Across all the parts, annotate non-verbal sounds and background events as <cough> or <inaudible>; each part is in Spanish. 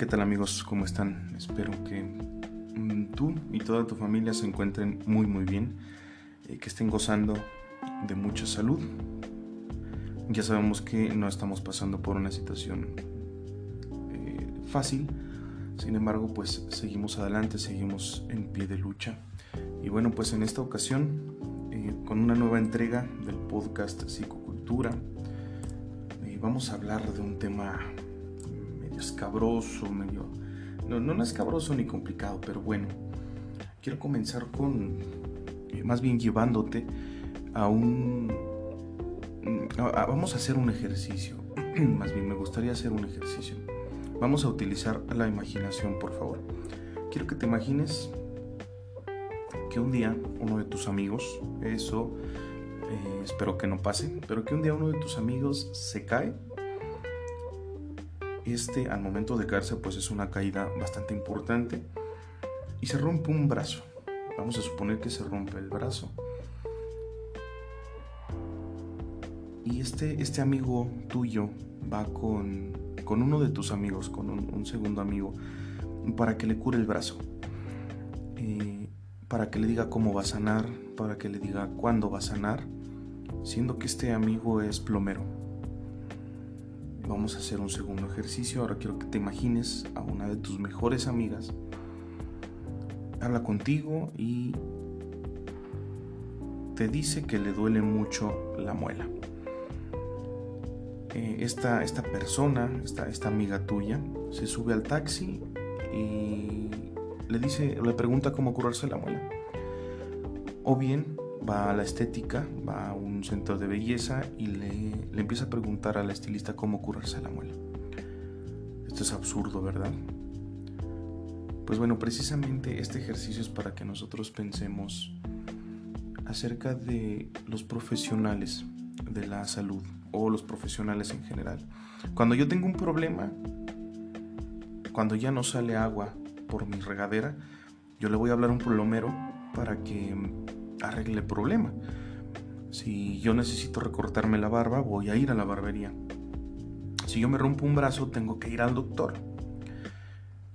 ¿qué tal amigos? ¿Cómo están? Espero que mm, tú y toda tu familia se encuentren muy muy bien, eh, que estén gozando de mucha salud. Ya sabemos que no estamos pasando por una situación eh, fácil, sin embargo pues seguimos adelante, seguimos en pie de lucha. Y bueno pues en esta ocasión, eh, con una nueva entrega del podcast Psicocultura, vamos a hablar de un tema escabroso, medio... No, no, escabroso ni complicado, pero bueno. Quiero comenzar con, eh, más bien llevándote a un... vamos a hacer un ejercicio. <clears throat> más bien, me gustaría hacer un ejercicio. Vamos a utilizar la imaginación, por favor. Quiero que te imagines que un día uno de tus amigos, eso eh, espero que no pase, pero que un día uno de tus amigos se cae este al momento de caerse pues es una caída bastante importante y se rompe un brazo. Vamos a suponer que se rompe el brazo. Y este, este amigo tuyo va con, con uno de tus amigos, con un, segundo amigo, para que le cure el brazo. Eh, para que le diga cómo va a sanar, para que le diga cuándo va a sanar, siendo que este amigo es plomero Vamos a hacer un segundo ejercicio. Ahora quiero que te imagines a una de tus mejores amigas. Habla contigo y te dice que le duele mucho la muela. Eh, esta, esta, persona, esta, esta amiga tuya, se sube al taxi y le dice, le pregunta cómo curarse la muela. O bien va a la estética, va a un centro de belleza y le, empieza a preguntar a la estilista cómo curarse la muela. Esto es absurdo, ¿verdad? Pues bueno, precisamente este ejercicio es para que nosotros pensemos acerca de los profesionales de la salud o los profesionales en general. Cuando yo tengo un problema, cuando ya no sale agua por mi regadera, yo le voy a hablar a un plomero para que arregle el problema. Si yo necesito recortarme la barba, voy a ir a la barbería. Si yo me rompo un brazo, tengo que ir al doctor.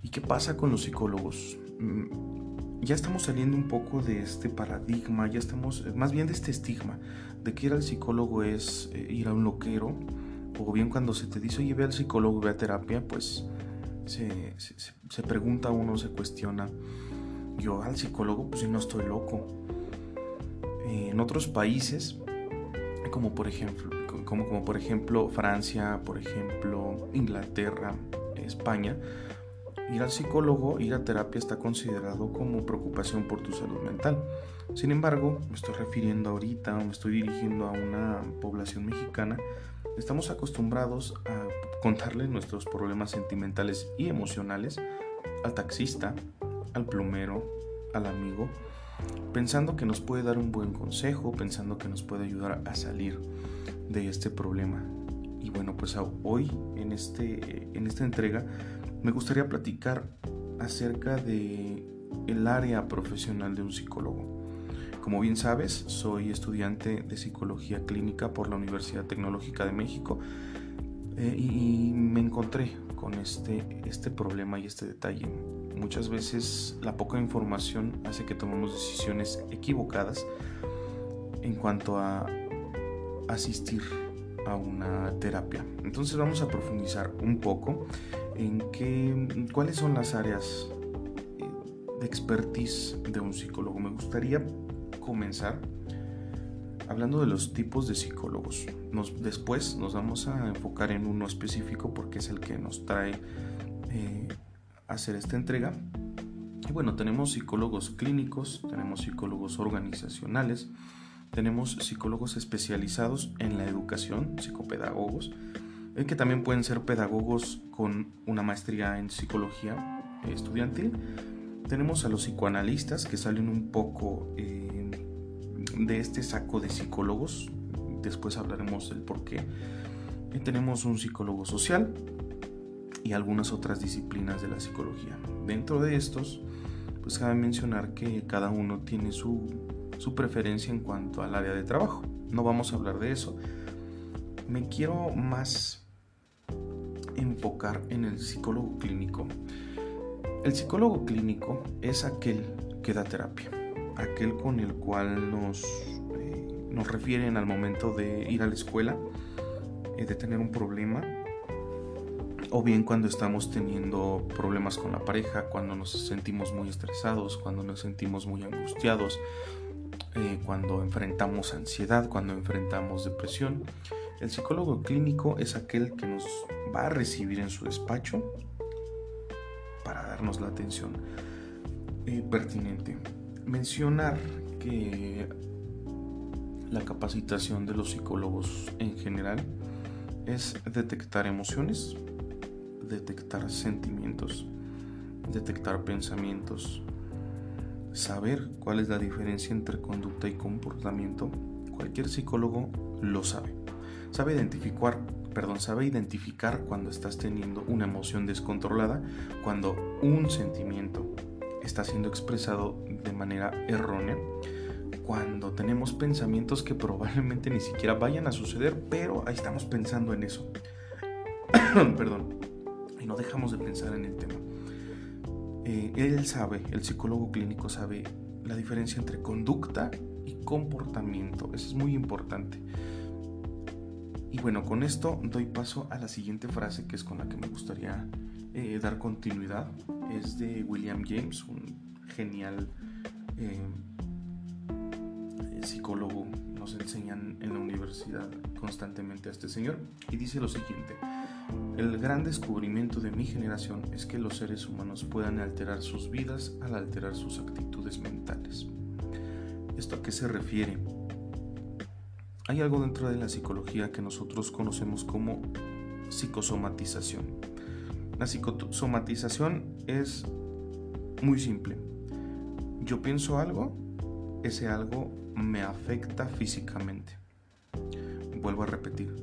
¿Y qué pasa con los psicólogos? Mm, ya estamos saliendo un poco de este paradigma, ya estamos, más bien de este estigma, de que ir al psicólogo es eh, ir a un loquero, o bien cuando se te dice, oye, ve al psicólogo, ve a terapia, pues se, se pregunta uno, se cuestiona, yo al psicólogo, pues si no estoy loco en otros países, como por ejemplo, como, como por ejemplo Francia, por ejemplo Inglaterra, España, ir al psicólogo, ir a terapia está considerado como preocupación por tu salud mental. Sin embargo, me estoy refiriendo ahorita me estoy dirigiendo a una población mexicana, estamos acostumbrados a contarle nuestros problemas sentimentales y emocionales al taxista, al plomero, al amigo, pensando que nos puede dar un buen consejo, pensando que nos puede ayudar a salir de este problema. Y bueno, pues hoy en, este, en esta entrega me gustaría platicar acerca de el área profesional de un psicólogo. Como bien sabes, soy estudiante de psicología clínica por la Universidad Tecnológica de México eh, y me encontré con este, este problema y este detalle. Muchas veces la poca información hace que tomemos decisiones equivocadas en cuanto a asistir a una terapia. Entonces vamos a profundizar un poco en qué, cuáles son las áreas eh, de expertise de un psicólogo. Me gustaría comenzar hablando de los tipos de psicólogos. después nos vamos a enfocar en uno específico porque es el que nos trae eh, hacer esta entrega. Y bueno, tenemos psicólogos clínicos, tenemos psicólogos organizacionales, tenemos psicólogos especializados en la educación, psicopedagogos, eh, que también pueden ser pedagogos con una maestría en psicología estudiantil. Tenemos a los psicoanalistas que salen un poco eh, de este saco de psicólogos. Después hablaremos del por qué. tenemos un psicólogo social y algunas otras disciplinas de la psicología. Dentro de estos, pues cabe mencionar que cada uno tiene su, su preferencia en cuanto al área de trabajo. No vamos a hablar de eso. Me quiero más enfocar en el psicólogo clínico. El psicólogo clínico es aquel que da terapia, aquel con el cual nos, eh, nos refieren al momento de ir a la escuela, eh, de tener un problema, o bien cuando estamos teniendo problemas con la pareja, cuando nos sentimos muy estresados, cuando nos sentimos muy angustiados, eh, cuando enfrentamos ansiedad, cuando enfrentamos depresión. El psicólogo clínico es aquel que nos va a recibir en su despacho para darnos la atención eh, pertinente. Mencionar que la capacitación de los psicólogos en general es detectar emociones, detectar sentimientos, detectar pensamientos, saber cuál es la diferencia entre conducta y comportamiento. Cualquier psicólogo lo sabe. Sabe identificar, perdón, sabe identificar cuando estás teniendo una emoción descontrolada, cuando un sentimiento está siendo expresado de manera errónea, cuando tenemos pensamientos que probablemente ni siquiera vayan a suceder, pero ahí estamos pensando en eso. <coughs> perdón. Dejamos de pensar en el tema. Eh, él sabe, el psicólogo clínico sabe la diferencia entre conducta y comportamiento. Eso es muy importante. Y bueno, con esto doy paso a la siguiente frase que es con la que me gustaría eh, dar continuidad. Es de William James, un genial eh, psicólogo. Nos enseñan en la universidad constantemente a este señor. Y dice lo siguiente. El gran descubrimiento de mi generación es que los seres humanos puedan alterar sus vidas al alterar sus actitudes mentales. ¿Esto a qué se refiere? Hay algo dentro de la psicología que nosotros conocemos como psicosomatización. La psicosomatización es muy simple. Yo pienso algo, ese algo me afecta físicamente. Vuelvo a repetir.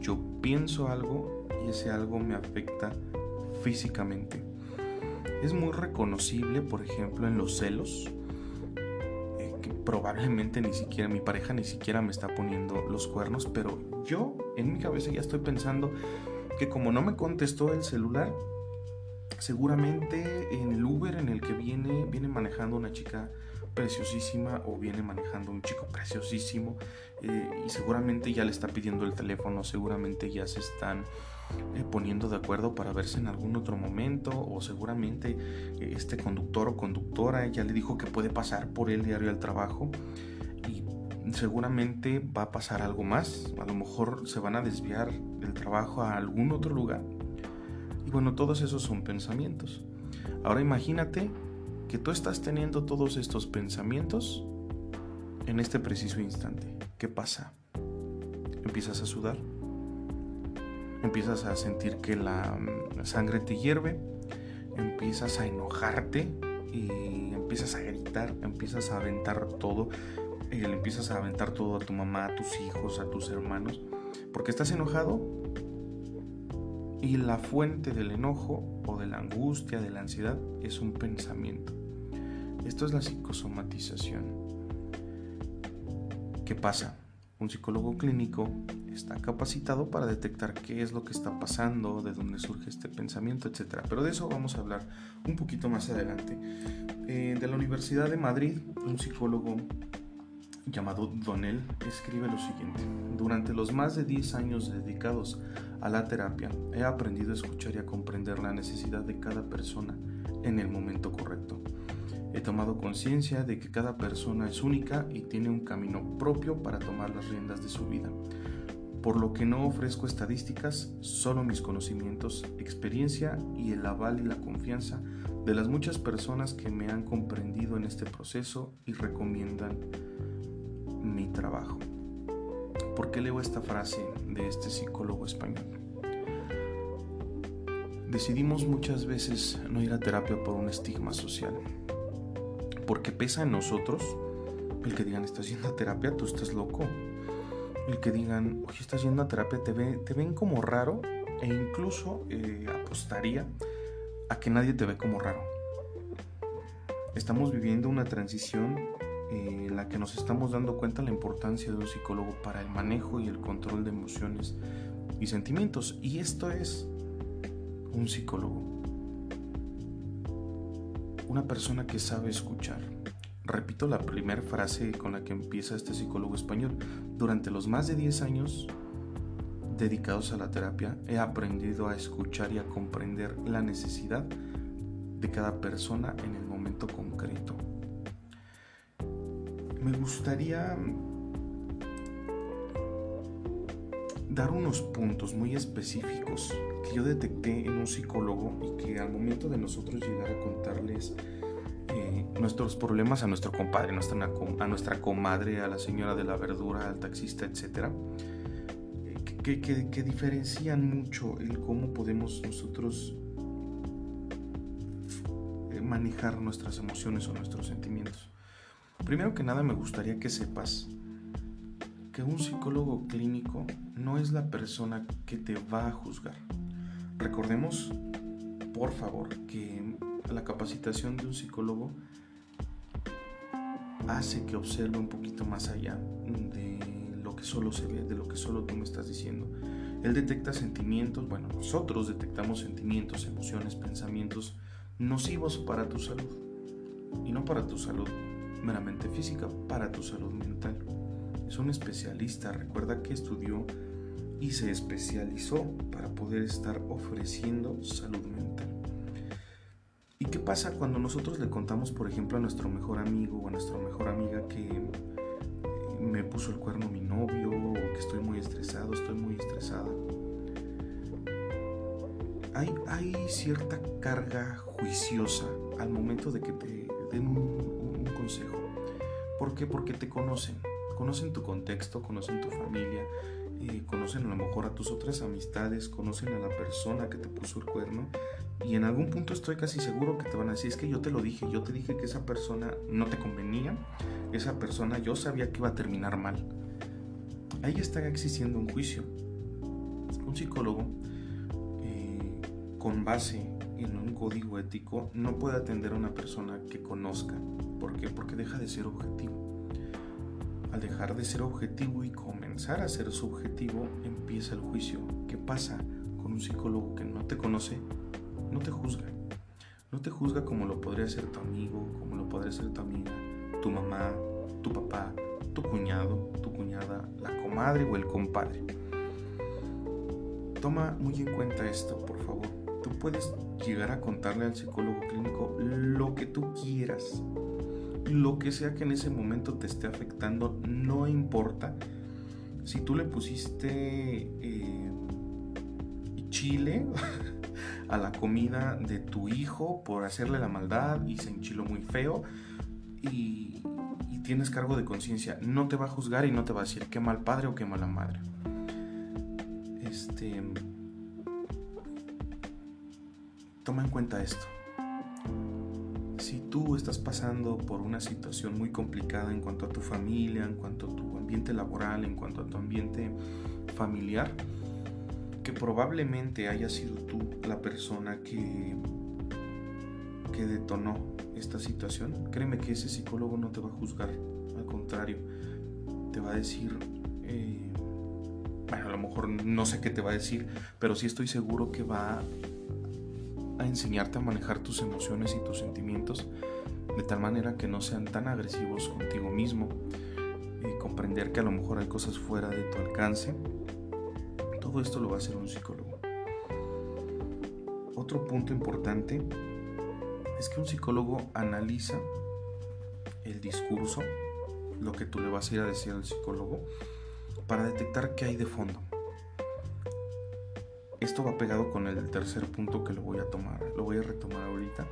Yo pienso algo y ese algo me afecta físicamente. Es muy reconocible, por ejemplo, en los celos, eh, que probablemente ni siquiera mi pareja ni siquiera me está poniendo los cuernos, pero yo en mi cabeza ya estoy pensando que como no me contestó el celular, seguramente en el Uber en el que viene, viene manejando una chica preciosísima o viene manejando un chico preciosísimo eh, y seguramente ya le está pidiendo el teléfono, seguramente ya se están eh, poniendo de acuerdo para verse en algún otro momento o seguramente eh, este conductor o conductora ya le dijo que puede pasar por el diario al trabajo y seguramente va a pasar algo más, a lo mejor se van a desviar del trabajo a algún otro lugar y bueno, todos esos son pensamientos. Ahora imagínate que tú estás teniendo todos estos pensamientos en este preciso instante. ¿Qué pasa? Empiezas a sudar empiezas a sentir que la mm, sangre te hierve, empiezas a enojarte y empiezas a gritar, empiezas a aventar todo, eh, le empiezas a aventar todo a tu mamá, a tus hijos, a tus hermanos, porque estás enojado y la fuente del enojo o de la angustia, de la ansiedad, es un pensamiento. Esto es la psicosomatización. ¿Qué pasa? Un psicólogo clínico está capacitado para detectar qué es lo que está pasando, de dónde surge este pensamiento, etc. Pero de eso vamos a hablar un poquito más adelante. Eh, de la Universidad de Madrid, un psicólogo llamado Donnell escribe lo siguiente. Durante los más de 10 años dedicados a la terapia, he aprendido a escuchar y a comprender la necesidad de cada persona en el momento correcto. He tomado conciencia de que cada persona es única y tiene un camino propio para tomar las riendas de su vida por lo que no ofrezco estadísticas, solo mis conocimientos, experiencia y el aval y la confianza de las muchas personas que me han comprendido en este proceso y recomiendan mi trabajo. ¿Por qué leo esta frase de este psicólogo español? Decidimos muchas veces no ir a terapia por un estigma social, porque pesa en nosotros el que digan, estás a terapia, tú estás loco, el que digan, oye, estás a terapia, te, te ven como raro e incluso eh, apostaría a que nadie te ve como raro. Estamos viviendo una transición eh, en la que nos estamos dando cuenta de la importancia de un psicólogo para el manejo y el control de emociones y sentimientos. Y esto es un psicólogo? Una persona que sabe escuchar. Repito la primera frase con la que empieza este psicólogo español. Durante los más de 10 años dedicados a la terapia, he aprendido a escuchar y a comprender la necesidad de cada persona en el momento concreto. Me gustaría dar unos puntos muy específicos que yo detecté en un psicólogo y que al momento de nosotros llegar a contarles eh, nuestros problemas a nuestro compadre, a nuestra comadre, a la señora de la verdura, al taxista, etc., que, que, diferencian mucho el cómo podemos nosotros eh, manejar nuestras emociones o nuestros sentimientos. Primero que nada me gustaría que sepas que un psicólogo clínico no es la persona que te va a juzgar. Recordemos, por favor, que la capacitación de un psicólogo hace que observe un poquito más allá de lo que solo se ve, de lo que solo tú me estás diciendo. Él detecta sentimientos, bueno, nosotros detectamos sentimientos, emociones, pensamientos nocivos para tu salud. Y no para tu salud meramente física, para tu salud mental es un especialista, recuerda que estudió y se especializó para poder estar ofreciendo salud mental. ¿Y qué pasa cuando nosotros le contamos, por ejemplo, a nuestro mejor amigo o a nuestra mejor amiga que eh, me puso el cuerno mi novio o que estoy muy estresado, estoy muy estresada? Hay, cierta carga juiciosa al momento de que te den un, un consejo. ¿Por qué? Porque te conocen conocen tu contexto, conocen tu familia, eh, conocen a lo mejor a tus otras amistades, conocen a la persona que te puso el cuerno y en algún punto estoy casi seguro que te van a decir, es que yo te lo dije, yo te dije que esa persona no te convenía, esa persona yo sabía que iba a terminar mal. Ahí está existiendo un juicio. Un psicólogo eh, con base en un código ético no puede atender a una persona que conozca. ¿Por qué? Porque deja de ser objetivo al dejar de ser objetivo y comenzar a ser subjetivo, empieza el juicio. ¿Qué pasa con un psicólogo que no te conoce? No te juzga. No te juzga como lo podría ser tu amigo, como lo podría ser tu amiga, tu mamá, tu papá, tu cuñado, tu cuñada, la comadre o el compadre. Toma muy en cuenta esto, por favor. Tú puedes llegar a contarle al psicólogo clínico lo que tú quieras, lo que sea que en ese momento te esté afectando, no importa. Si tú le pusiste eh, chile <laughs> a la comida de tu hijo por hacerle la maldad y se enchiló muy feo y, y tienes cargo de conciencia, no te va a juzgar y no te va a decir qué mal padre o qué mala madre. Este. Toma en cuenta esto tú estás pasando por una situación muy complicada en cuanto a tu familia, en cuanto a tu ambiente laboral, en cuanto a tu ambiente familiar, que probablemente haya sido tú la persona que, que detonó esta situación, créeme que ese psicólogo no te va a juzgar, al contrario, te va a decir, eh, bueno, a lo mejor no sé qué te va a decir, pero sí estoy seguro que va a enseñarte a manejar tus emociones y tus sentimientos de tal manera que no sean tan agresivos contigo mismo, y comprender que a lo mejor hay cosas fuera de tu alcance. Todo esto lo va a hacer un psicólogo. Otro punto importante es que un psicólogo analiza el discurso, lo que tú le vas a ir a decir al psicólogo, para detectar qué hay de fondo. Esto va pegado con el tercer punto que lo voy a tomar, lo voy a retomar ahorita,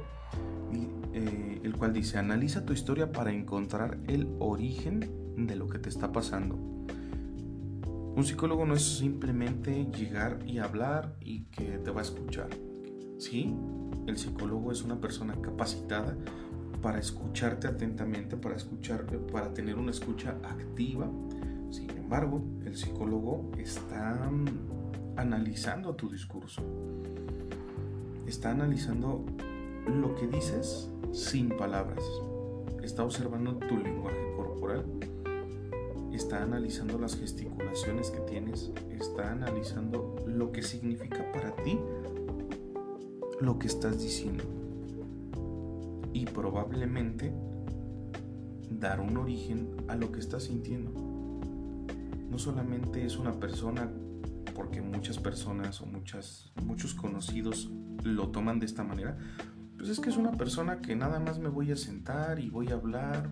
eh, el cual dice, analiza tu historia para encontrar el origen de lo que te está pasando. Un psicólogo no es simplemente llegar y hablar y que te va a escuchar. Sí, el psicólogo es una persona capacitada para escucharte atentamente, para escuchar, para tener una escucha activa. Sin embargo, el psicólogo está analizando tu discurso. Está analizando lo que dices sin palabras. Está observando tu lenguaje corporal. Está analizando las gesticulaciones que tienes. Está analizando lo que significa para ti lo que estás diciendo. Y probablemente dar un origen a lo que estás sintiendo. No solamente es una persona, porque muchas personas o muchas, muchos conocidos lo toman de esta manera, pues es que es una persona que nada más me voy a sentar y voy a hablar.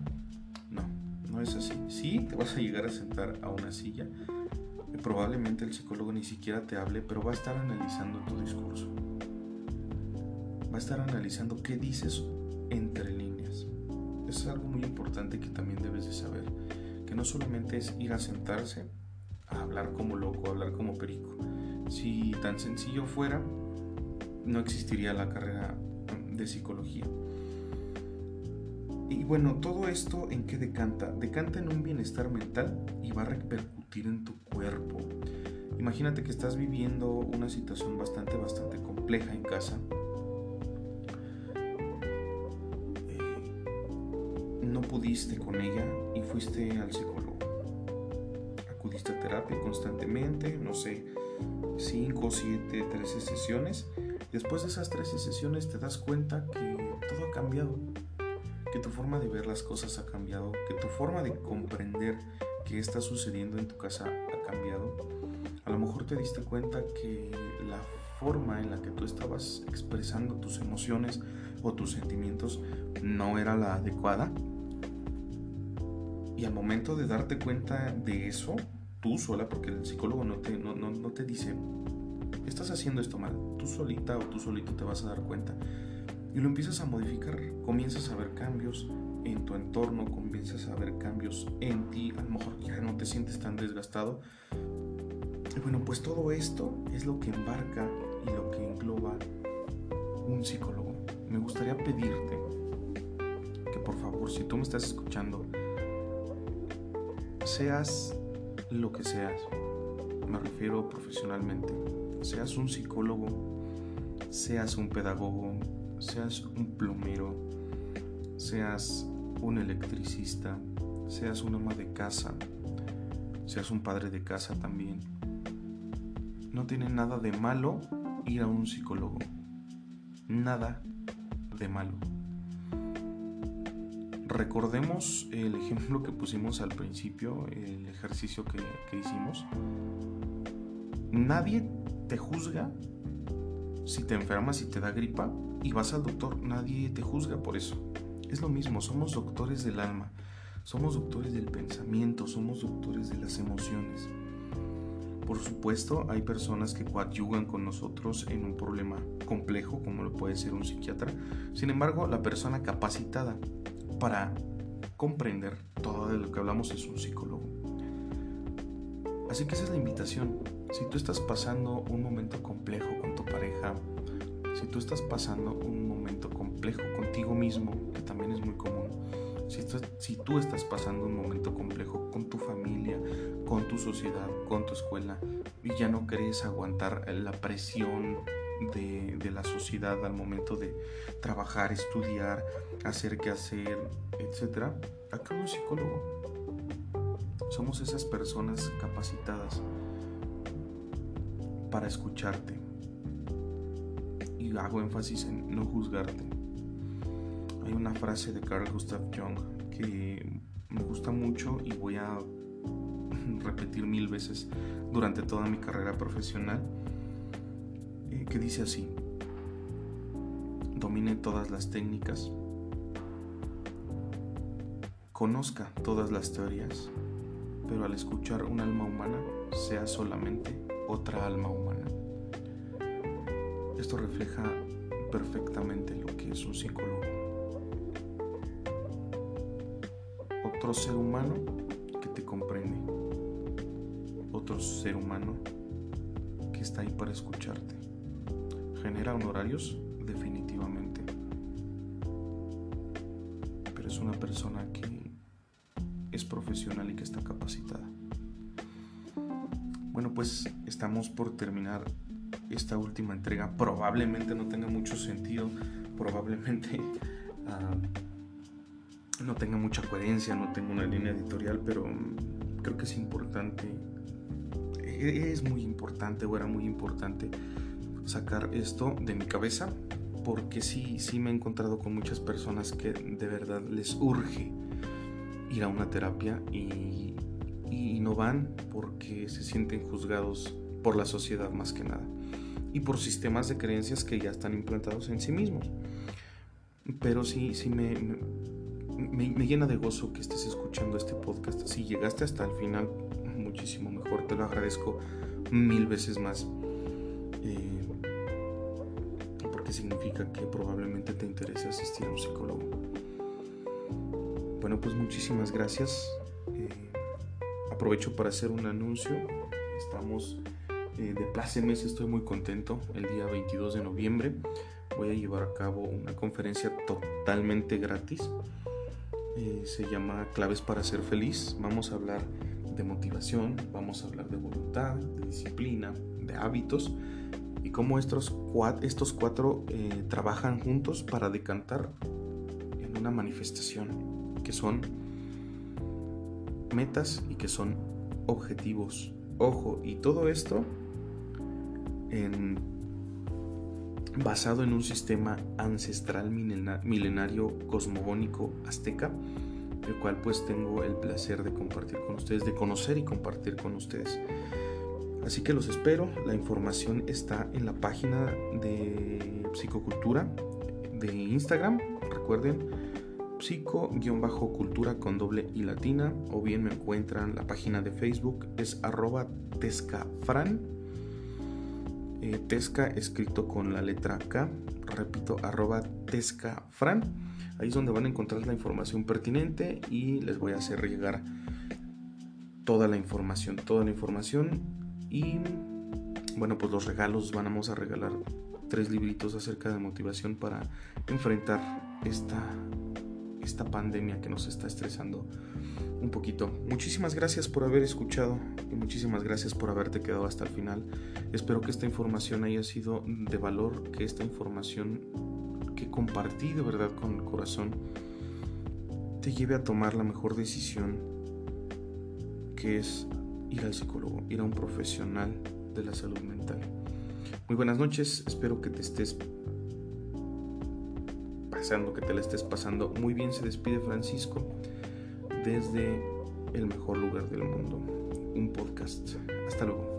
No, no es así. Sí, te vas a llegar a sentar a una silla. Probablemente el psicólogo ni siquiera te hable, pero va a estar analizando tu discurso. Va a estar analizando qué dices entre líneas. Es algo muy importante que también debes de saber. Que no solamente es ir a sentarse hablar como loco, hablar como perico. Si tan sencillo fuera, no existiría la carrera de psicología. Y bueno, todo esto en qué decanta? Decanta en un bienestar mental y va a repercutir en tu cuerpo. Imagínate que estás viviendo una situación bastante, bastante compleja en casa. Eh, no pudiste con ella y fuiste al psicólogo. Acudiste a terapia constantemente, no sé, 5, 7, 13 sesiones Después de esas tres sesiones te das cuenta que todo ha cambiado, que tu forma de ver las cosas ha cambiado, que tu forma de comprender qué está sucediendo en tu casa ha cambiado. A lo mejor te diste cuenta que la forma en la que tú estabas expresando tus emociones o tus sentimientos no era la adecuada. Y al momento de darte cuenta de eso, tú sola, porque el psicólogo no te, no, no te dice estás haciendo esto mal. Tú solita o tú solito te vas a dar cuenta. Y lo empiezas a modificar. Comienzas a ver cambios en tu entorno, comienzas a ver cambios en ti. A lo mejor ya no te sientes tan desgastado. Y bueno, pues todo esto es lo que embarca y lo que engloba un psicólogo. Me gustaría pedirte que por favor, si tú me estás escuchando, seas lo que seas, me refiero profesionalmente, seas un psicólogo, seas un pedagogo, seas un plomero, seas un electricista, seas un ama de casa, seas un padre de casa también. No tiene nada de malo ir a un psicólogo. Nada de malo. Recordemos el ejemplo que pusimos al principio, el ejercicio que, hicimos. Nadie te juzga si te enfermas, si te da gripa y vas al doctor. Nadie te juzga por eso. Es lo mismo, somos doctores del alma, somos doctores del pensamiento, somos doctores de las emociones. Por supuesto, hay personas que coadyugan con nosotros en un problema complejo, como lo puede ser un psiquiatra. Sin embargo, la persona capacitada para comprender todo de lo que hablamos es un psicólogo. Así que esa es la invitación. Si tú estás pasando un momento complejo con tu pareja, si tú estás pasando un momento complejo contigo mismo, que también es muy común, si tú, estás pasando un momento complejo con tu familia, con tu sociedad, con tu escuela, y ya no quieres aguantar la presión de, la sociedad al momento de trabajar, estudiar, hacer qué hacer, etc., acá un psicólogo. Somos esas personas capacitadas para escucharte. Y hago énfasis en no juzgarte. Hay una frase de Carl Gustav Jung que me gusta mucho y voy a repetir mil veces durante toda mi carrera profesional, que dice así, domine todas las técnicas, conozca todas las teorías, pero al escuchar un alma humana sea solamente otra alma humana. Esto refleja perfectamente lo que es un psicólogo. Otro ser humano que te comprende. Otro ser humano que está ahí para escucharte. ¿Genera honorarios? Definitivamente. Pero es una persona que es profesional y que está capacitada. Bueno, pues estamos por terminar esta última entrega. Probablemente no tenga mucho sentido, probablemente uh, <laughs> no tenga mucha coherencia, no tenga una línea editorial, pero creo que es importante, e-, es muy importante o era muy importante sacar esto de mi cabeza porque sí, sí me he encontrado con muchas personas que de verdad les urge ir a una terapia y, y no van porque se sienten juzgados por la sociedad más que nada y por sistemas de creencias que ya están implantados en sí mismos. Pero sí, sí me, me, llena de gozo que estés escuchando este podcast. Si llegaste hasta el final, muchísimo mejor, te lo agradezco mil veces más. Eh, significa que probablemente te interese asistir a un psicólogo. Bueno, pues muchísimas gracias. Eh, aprovecho para hacer un anuncio. Estamos eh, de Plácemes, estoy muy contento. El día 22 de noviembre voy a llevar a cabo una conferencia totalmente gratis. Eh, se llama Claves para ser feliz. Vamos a hablar de motivación, vamos a hablar de voluntad, de disciplina, de hábitos y cómo estos cuatro, eh, trabajan juntos para decantar en una manifestación que son metas y que son objetivos. Ojo, y todo esto basado en un sistema ancestral milenario cosmogónico azteca, el cual pues tengo el placer de compartir con ustedes, de conocer y compartir con ustedes. Así que los espero, la información está en la página de Psicocultura de Instagram, recuerden, psico-cultura con doble y latina, o bien me encuentran la página de Facebook, es arroba tescafran eh, Tesca escrito con la letra K, repito, arroba Tescafran. Ahí es donde van a encontrar la información pertinente y les voy a hacer llegar toda la información, toda la información. Y bueno, pues los regalos, vamos a regalar tres libritos acerca de motivación para enfrentar esta, esta pandemia que nos está estresando un poquito. Muchísimas gracias por haber escuchado y muchísimas gracias por haberte quedado hasta el final. Espero que esta información haya sido de valor, que esta información que compartí de verdad con el corazón te lleve a tomar la mejor decisión, que es ir al psicólogo, ir a un profesional de la salud mental. Muy buenas noches, espero que te estés pasando, que te la estés pasando muy bien. Se despide Francisco desde el mejor lugar del mundo, un podcast. Hasta luego.